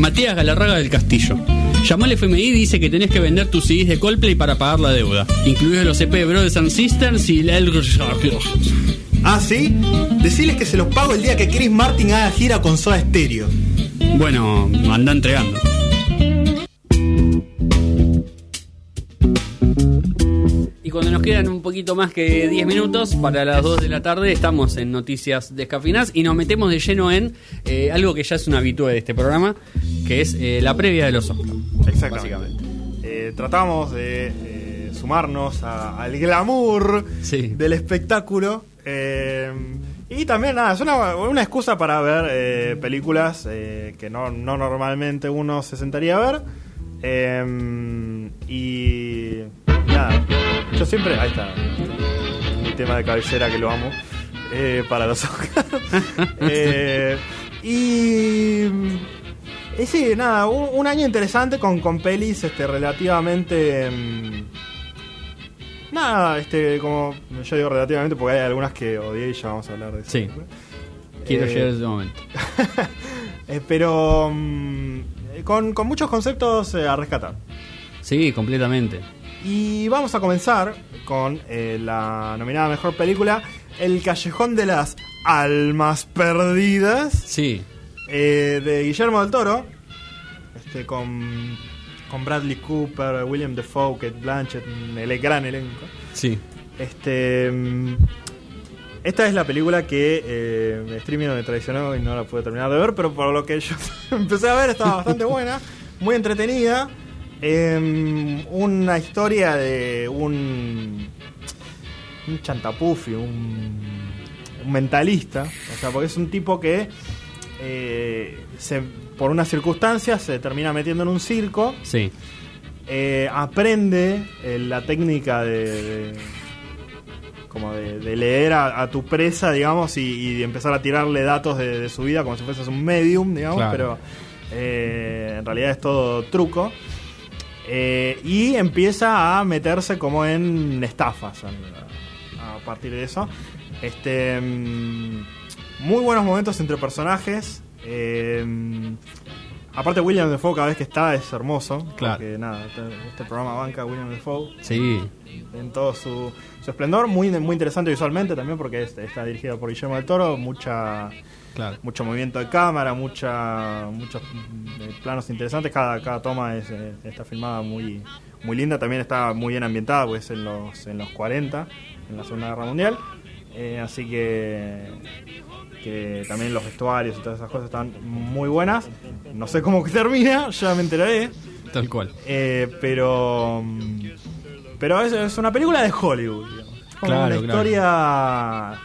Matías Galarraga del Castillo. Llamó al FMI y dice que tenés que vender tus CDs de Coldplay para pagar la deuda, incluidos los EP de Brothers and Sisters y la Ah, ¿sí? Deciles que se los pago el día que Chris Martin haga gira con Soda Stereo. Bueno, anda entregando. Quedan un poquito más que 10 minutos para las 2 de la tarde, estamos en Noticias Descafinadas y nos metemos de lleno en eh, algo que ya es una habitude de este programa, que es eh, la previa de los Oscars. Exactamente. Eh, tratamos de sumarnos a- al glamour Sí. del espectáculo. y también, nada, es una, una excusa para ver películas que no, no normalmente uno se sentaría a ver. y siempre. Ahí está. Mi tema de cabecera que lo amo. eh, para los Oscars. Eh, y. Y sí, nada, un, un año interesante con, con pelis este, relativamente. mm, nada, este, como yo digo relativamente porque hay algunas que odié y ya vamos a hablar de eso. Sí. Quiero Eh, llegar a ese momento. Pero eh, con, con muchos conceptos a rescatar. Sí, completamente. Y vamos a comenzar con eh, la nominada mejor película, El Callejón de las Almas Perdidas. Sí, Eh, de Guillermo del Toro, este, con, con Bradley Cooper, William Defoe, Kate Blanchett, el gran elenco. sí. Este, mm, esta es la película que eh, el streaming me traicionó y no la pude terminar de ver, pero por lo que yo empecé a ver estaba bastante buena, muy entretenida. Em, una historia de un, un chantapufi, un, un mentalista, o sea, porque es un tipo que eh, se, por unas circunstancias se termina metiendo en un circo Sí, eh, aprende eh, la técnica de, de- como de, de leer a, a tu presa, digamos, y, y empezar a tirarle datos de, de su vida como si fueses un medium, digamos, Claro. pero eh, en realidad es todo truco. Eh, y empieza a meterse como en estafas a, partir de eso. Este, mm, muy buenos momentos entre personajes. eh, aparte William Defoe cada vez que está es hermoso. Claro. Porque nada, este, programa banca William Defoe sí. en todo su, su esplendor. Muy, muy interesante visualmente también porque este, está dirigido por Guillermo del Toro. Mucha, Claro. mucho movimiento de cámara, mucha, muchos eh, planos interesantes. Cada, cada toma es, eh, está filmada muy, muy linda. También está muy bien ambientada, pues en los, en los 40, en la Segunda Guerra Mundial. Eh, así que, que también los vestuarios y todas esas cosas están muy buenas. No sé cómo que termina, ya me enteraré. Tal cual. Eh, pero pero es, es una película de Hollywood, como Claro, una claro. historia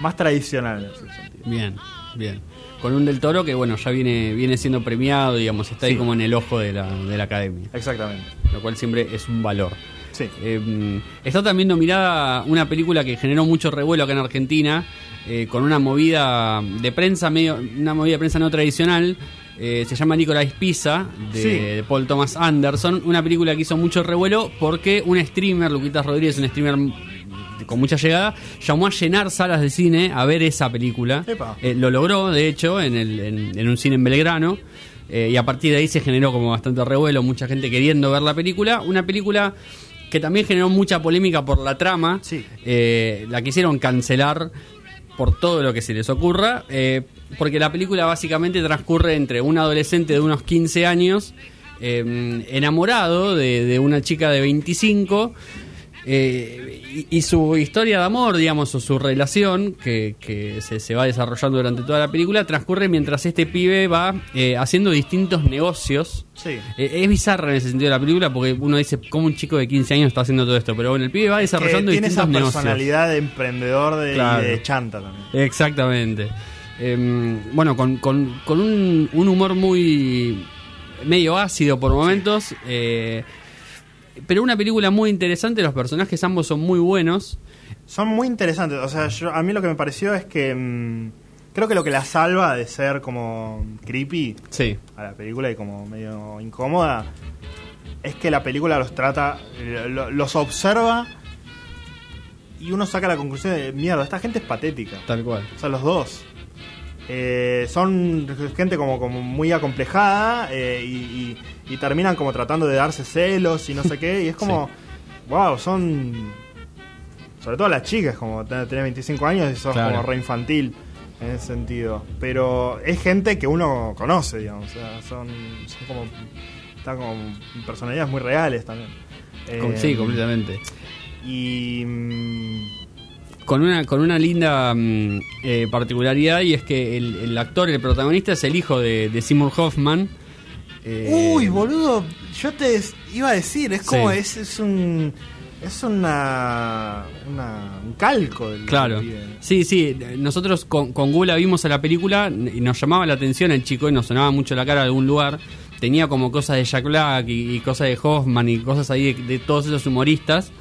más tradicional en ese sentido. Bien, bien. Con un del toro que, bueno, ya viene, viene siendo premiado, digamos, está ahí como en el ojo de la, de la academia. Exactamente. Lo cual siempre es un valor. Sí. Eh, está también nominada una película que generó mucho revuelo acá en Argentina, eh, con una movida de prensa, medio, una movida de prensa no tradicional. eh, se llama Nicolás Pisa, de, Sí. de Paul Thomas Anderson. Una película que hizo mucho revuelo porque un streamer, Luquitas Rodríguez, un streamer con mucha llegada, llamó a llenar salas de cine a ver esa película. Eh, lo logró, de hecho, en, el- en- en un cine en Belgrano. Eh, y a partir de ahí se generó como bastante revuelo, mucha gente queriendo ver la película. Una película que también generó mucha polémica por la trama. Sí. Eh, la quisieron cancelar por todo lo que se les ocurra. eh, porque la película básicamente transcurre entre un adolescente de unos 15 años, eh, enamorado de, de una chica de 25. Eh, y, y su historia de amor, digamos, o su relación, que, que se, se va desarrollando durante toda la película, transcurre mientras este pibe va eh, haciendo distintos negocios. Sí. Eh, es bizarra en ese sentido la película porque uno dice, ¿cómo un chico de 15 años está haciendo todo esto? Pero bueno, el pibe va desarrollando tiene esa distintos negocios. personalidad de emprendedor de, y Claro. de chanta también. Exactamente. Em, bueno, con, con- con un, un humor muy medio ácido por momentos, eh, pero una película muy interesante, los personajes ambos son muy buenos. Son muy interesantes. O sea, yo, a mí lo que me pareció es que mm, creo que lo que la salva de ser como creepy Sí, a la película y como medio incómoda es que la película los trata, lo- los observa y uno saca la conclusión de mierda, esta gente es patética. tal cual. O sea, los dos. Eh, son gente como, como muy acomplejada eh, y, y- y terminan como tratando de darse celos y no sé qué. Y es como, wow, son. Sobre todo las chicas, como tenés 25 años y sos Claro. como re infantil en ese sentido. Pero es gente que uno conoce, digamos. O sea, son, son como. Están como personalidades muy reales también. Eh, sí, completamente. Y. Con una, con una linda mm, eh, particularidad y es que el, el actor, el protagonista, es el hijo de, de Seymour Hoffman. Eh, Uy, boludo, yo te iba a decir, es como, Sí. es, es un. Es una, una- un calco del Claro. Sí, sí. Nosotros con, con Gula vimos a la película y nos llamaba la atención el chico y nos sonaba mucho la cara de algún lugar. Tenía como cosas de Jack Black y, y cosas de Hoffman y cosas ahí de, de todos esos humoristas.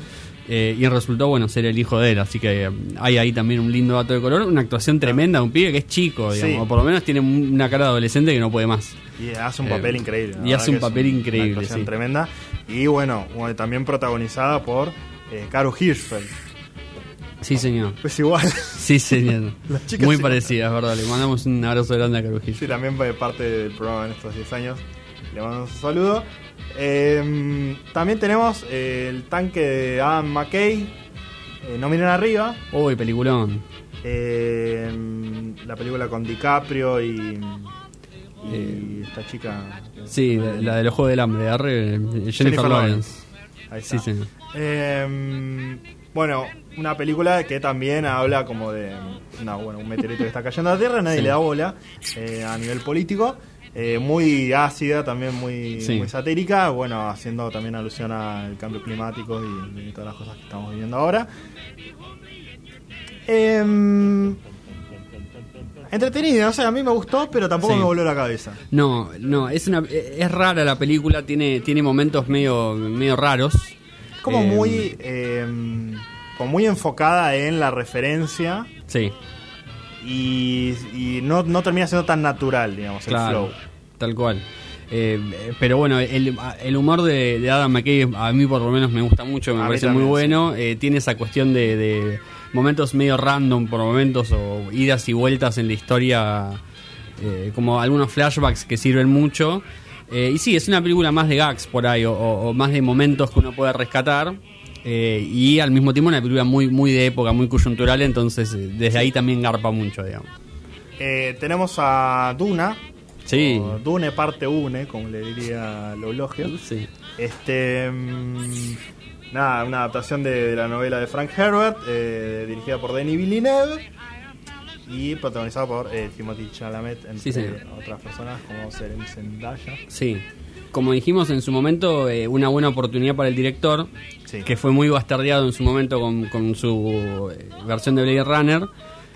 Eh, y resultó, bueno, ser el hijo de él. Así que eh, hay ahí también un lindo dato de color. Una actuación tremenda de un pibe que es chico, digamos. Sí. O por lo menos tiene un- una cara de adolescente que no puede más. Y hace un Eh, papel increíble. la y hace un papel una increíble, actuación sí. tremenda. Y bueno, también protagonizada por eh, Caro Hirschfeld. Sí, señor. Pues igual. Sí, señor. Muy sí. parecida, es verdad. Le mandamos un abrazo grande a Carujillo. Sí, también fue parte del programa en estos 10 años. Le mandamos un saludo. Eh, también tenemos eh, el tanque de Adam McKay. eh, no miren arriba. Uy, peliculón. Eh, la película con DiCaprio y, y Eh, esta chica. Sí, la, la de los Juegos del Hambre, arre, Jennifer, Jennifer Lawrence. Ahí está. Sí. Eh, bueno, una película que también habla como de no, bueno, un meteorito que está cayendo a la Tierra, nadie Sí. le da bola a nivel político. Eh, muy ácida, también muy, Sí. muy satírica, bueno, haciendo también alusión al cambio climático y, y todas las cosas que estamos viviendo ahora. Em, entretenida, o sea, a mí me gustó, pero tampoco Sí. me voló la cabeza. No, no, es una es rara la película, tiene tiene momentos medio medio raros. Como Eh, muy, em, como muy enfocada en la referencia Sí, y, y no, no termina siendo tan natural, digamos, el flow. Tal cual. Eh, pero bueno, el, el humor de, de Adam McKay a mí por lo menos me gusta mucho, me A parece también, muy bueno. Eh, tiene esa cuestión de, de momentos medio random por momentos o idas y vueltas en la historia, eh, como algunos flashbacks que sirven mucho. Eh, y sí, es una película más de gags por ahí o, o- o más de momentos que uno puede rescatar. Eh, y al mismo tiempo una película muy, muy de época, muy coyuntural, entonces eh, desde ahí también garpa mucho, digamos. Eh, tenemos a Duna, Sí. Dune parte une, como le diría Lologio. Sí. Este, mm, nada, una adaptación de, de la novela de Frank Herbert, eh, dirigida por Denis Villeneuve y protagonizada por Timothy Chalamet, entre Sí, otras personas como Seren Zendaya. Sí. Como dijimos en su momento, eh, una buena oportunidad para el director, Sí. que fue muy bastardeado en su momento con, con su eh, versión de Blade Runner.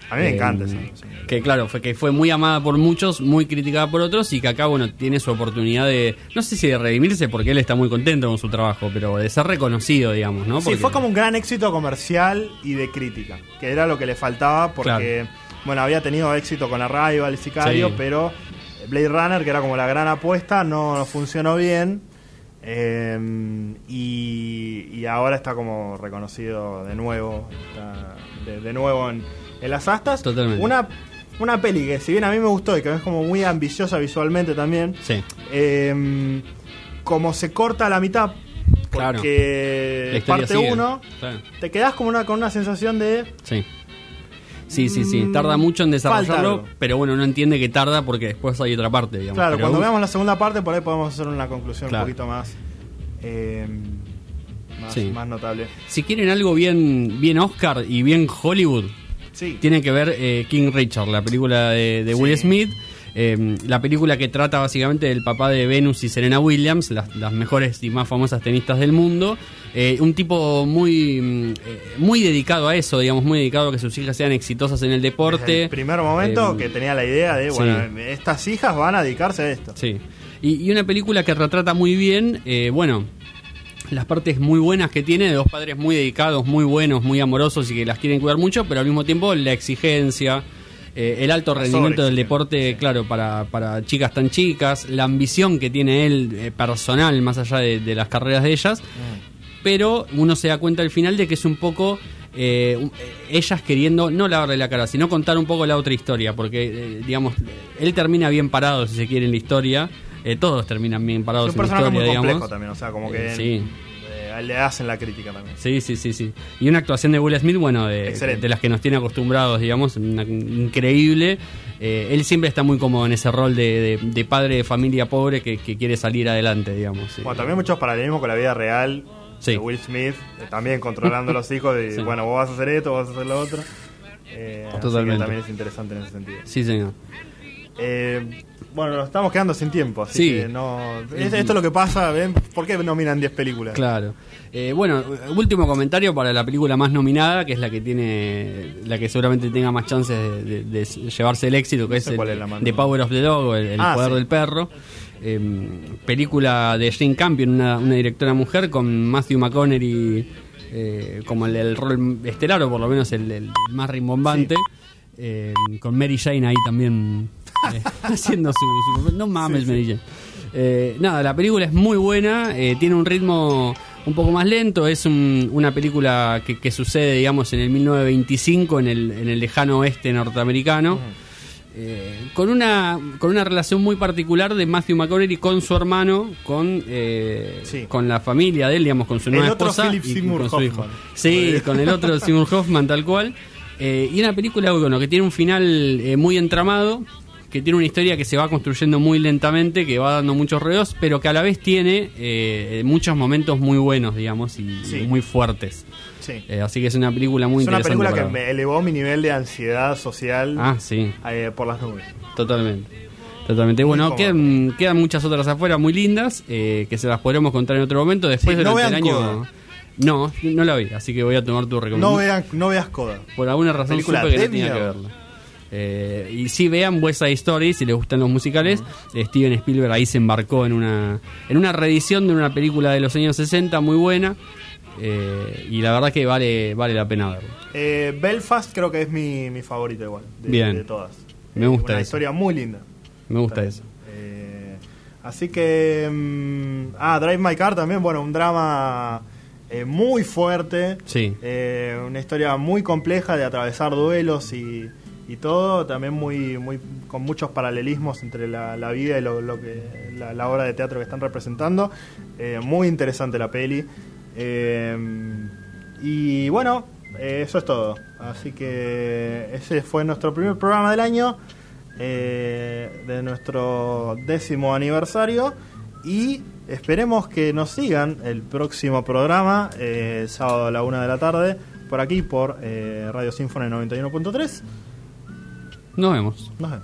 A mí me Eh, encanta esa versión. Que claro, fue que fue muy amada por muchos, muy criticada por otros y que acá, bueno, tiene su oportunidad de, no sé si de redimirse porque él está muy contento con su trabajo, pero de ser reconocido, digamos, ¿no? Sí, fue como un gran éxito comercial y de crítica, que era lo que le faltaba porque, bueno, había tenido éxito con Arrival Sicario, Sí. pero Blade Runner, que era como la gran apuesta, no, no funcionó bien. eh, y, y ahora está como reconocido de nuevo, está de, de nuevo en, en las astas. Totalmente. Una, una peli que si bien a mí me gustó y que es como muy ambiciosa visualmente también, Sí, eh, como se corta a la mitad, Claro. porque la historia parte sigue. 1, Claro. te quedas como una, con una sensación de. Sí. Sí, sí, sí. Mm, Tarda mucho en desarrollarlo, pero bueno, no entiende que tarda porque después hay otra parte, digamos. Claro, Pero, cuando uh, veamos la segunda parte, por ahí podemos hacer una conclusión Claro. un poquito más. eh, más, Sí. más notable. Si quieren algo bien, bien Oscar y bien Hollywood, Sí. tienen que ver eh, King Richard, la película de, de Will Sí. Smith. Eh, la película que trata básicamente del papá de Venus y Serena Williams, las, las mejores y más famosas tenistas del mundo. Eh, un tipo muy, mm, eh, muy dedicado a eso, digamos, muy dedicado a que sus hijas sean exitosas en el deporte. Desde el primer momento Eh, que tenía la idea de, sí. bueno, estas hijas van a dedicarse a esto. Sí. Y, y una película que retrata muy bien, bueno, las partes muy buenas que tiene de dos padres muy dedicados, muy buenos, muy amorosos y que las quieren cuidar mucho, pero al mismo tiempo la exigencia, eh, el alto rendimiento del deporte, sí. claro, para, para chicas tan chicas, la ambición que tiene él eh, personal, más allá de, de las carreras de ellas, Mm. pero uno se da cuenta al final de que es un poco eh, eh, ellas queriendo no lavarle la cara, sino contar un poco la otra historia, porque, digamos, él termina bien parado, si se quiere, en la historia. Todos terminan bien Es parados un en la historia, muy complejo digamos. también, o sea, como que sí. Le hacen la crítica también. Sí, sí, sí, sí. Y una actuación de Will Smith, bueno, de, las que nos tiene acostumbrados, digamos, una- increíble. Eh, él siempre está muy cómodo en ese rol de, de- de padre de familia pobre que, que quiere salir adelante, digamos. sí. Bueno, también muchos paralelismos con la vida real Sí. de Will Smith, eh, también controlando a los hijos Sí. bueno, vos vas a hacer esto, vos vas a hacer lo otro. Eh, Totalmente. también es interesante en ese sentido. Sí, señor. Eh, bueno, nos estamos quedando sin tiempo, así Sí. que no... es- Esto es lo que pasa, ¿ven? ¿Por qué nominan 10 películas? Claro. Eh, bueno, último comentario para la película más nominada, que es la que tiene, la que seguramente tenga más chances de, de- de llevarse el éxito, que No es, el, es la The Power of the Dog, el, el Ah, poder sí. del perro. Eh, película de Jane Campion, una, una directora mujer, con Matthew McConaughey eh, como el, el rol estelar, o por lo menos el, el más rimbombante. Eh, con Mary Jane ahí también eh, haciendo su, su- No mames, Mary Jane. Eh, nada, la película es muy buena, eh, tiene un ritmo un poco más lento, es un- una película que, que sucede, digamos, en el 1925 en el, en el lejano oeste norteamericano. Eh, con una con una relación muy particular de Matthew McConaughey con su hermano, con eh, Sí. con la familia de él, digamos, con su El nueva otro esposa Philip y Seymour con su hijo. Hoffman. Sí, con el otro Seymour Hoffman tal cual. Eh, y una película bueno, que tiene un final eh, muy entramado, que tiene una historia que se va construyendo muy lentamente, que va dando muchos reos, pero que a la vez tiene eh, muchos momentos muy buenos, digamos, y Sí. muy fuertes. Sí. Eh, así que es una película muy es una interesante. película que ver. me elevó mi nivel de ansiedad social Ah, sí. eh, por las nubes. Totalmente. Totalmente. Bueno, quedan, quedan muchas otras afuera muy lindas, eh, que se las podremos contar en otro momento. Después Sí, no durante el año. Coda. No, no la vi, así que voy a tomar tu No, recomendación. vean, no veas Coda. Por alguna razón Película supe que no tenía que verla. Eh, y si vean West Side Story, si les gustan los musicales, eh, Steven Spielberg ahí se embarcó en una, en una reedición de una película de los años 60 muy buena. eh, y la verdad que vale, vale la pena verlo. Eh, Belfast creo que es mi, mi favorita igual, de, Bien. de todas. Me gusta Una eso. historia muy linda. Me gusta eso. Así que... mm, ah, Drive My Car también, bueno, un drama muy fuerte. Sí. Una historia muy compleja de atravesar duelos y, y todo, también muy, muy con muchos paralelismos entre la, vida y lo, que la, obra de teatro que están representando. Eh, muy interesante la peli. Eh, y bueno, eh, eso es todo. Así que ese fue nuestro primer programa del año, de nuestro décimo aniversario. Y esperemos que nos sigan el próximo programa, eh, sábado a la una de la tarde, por aquí, por Radio Sinfone 91.3. Nos vemos. Nos.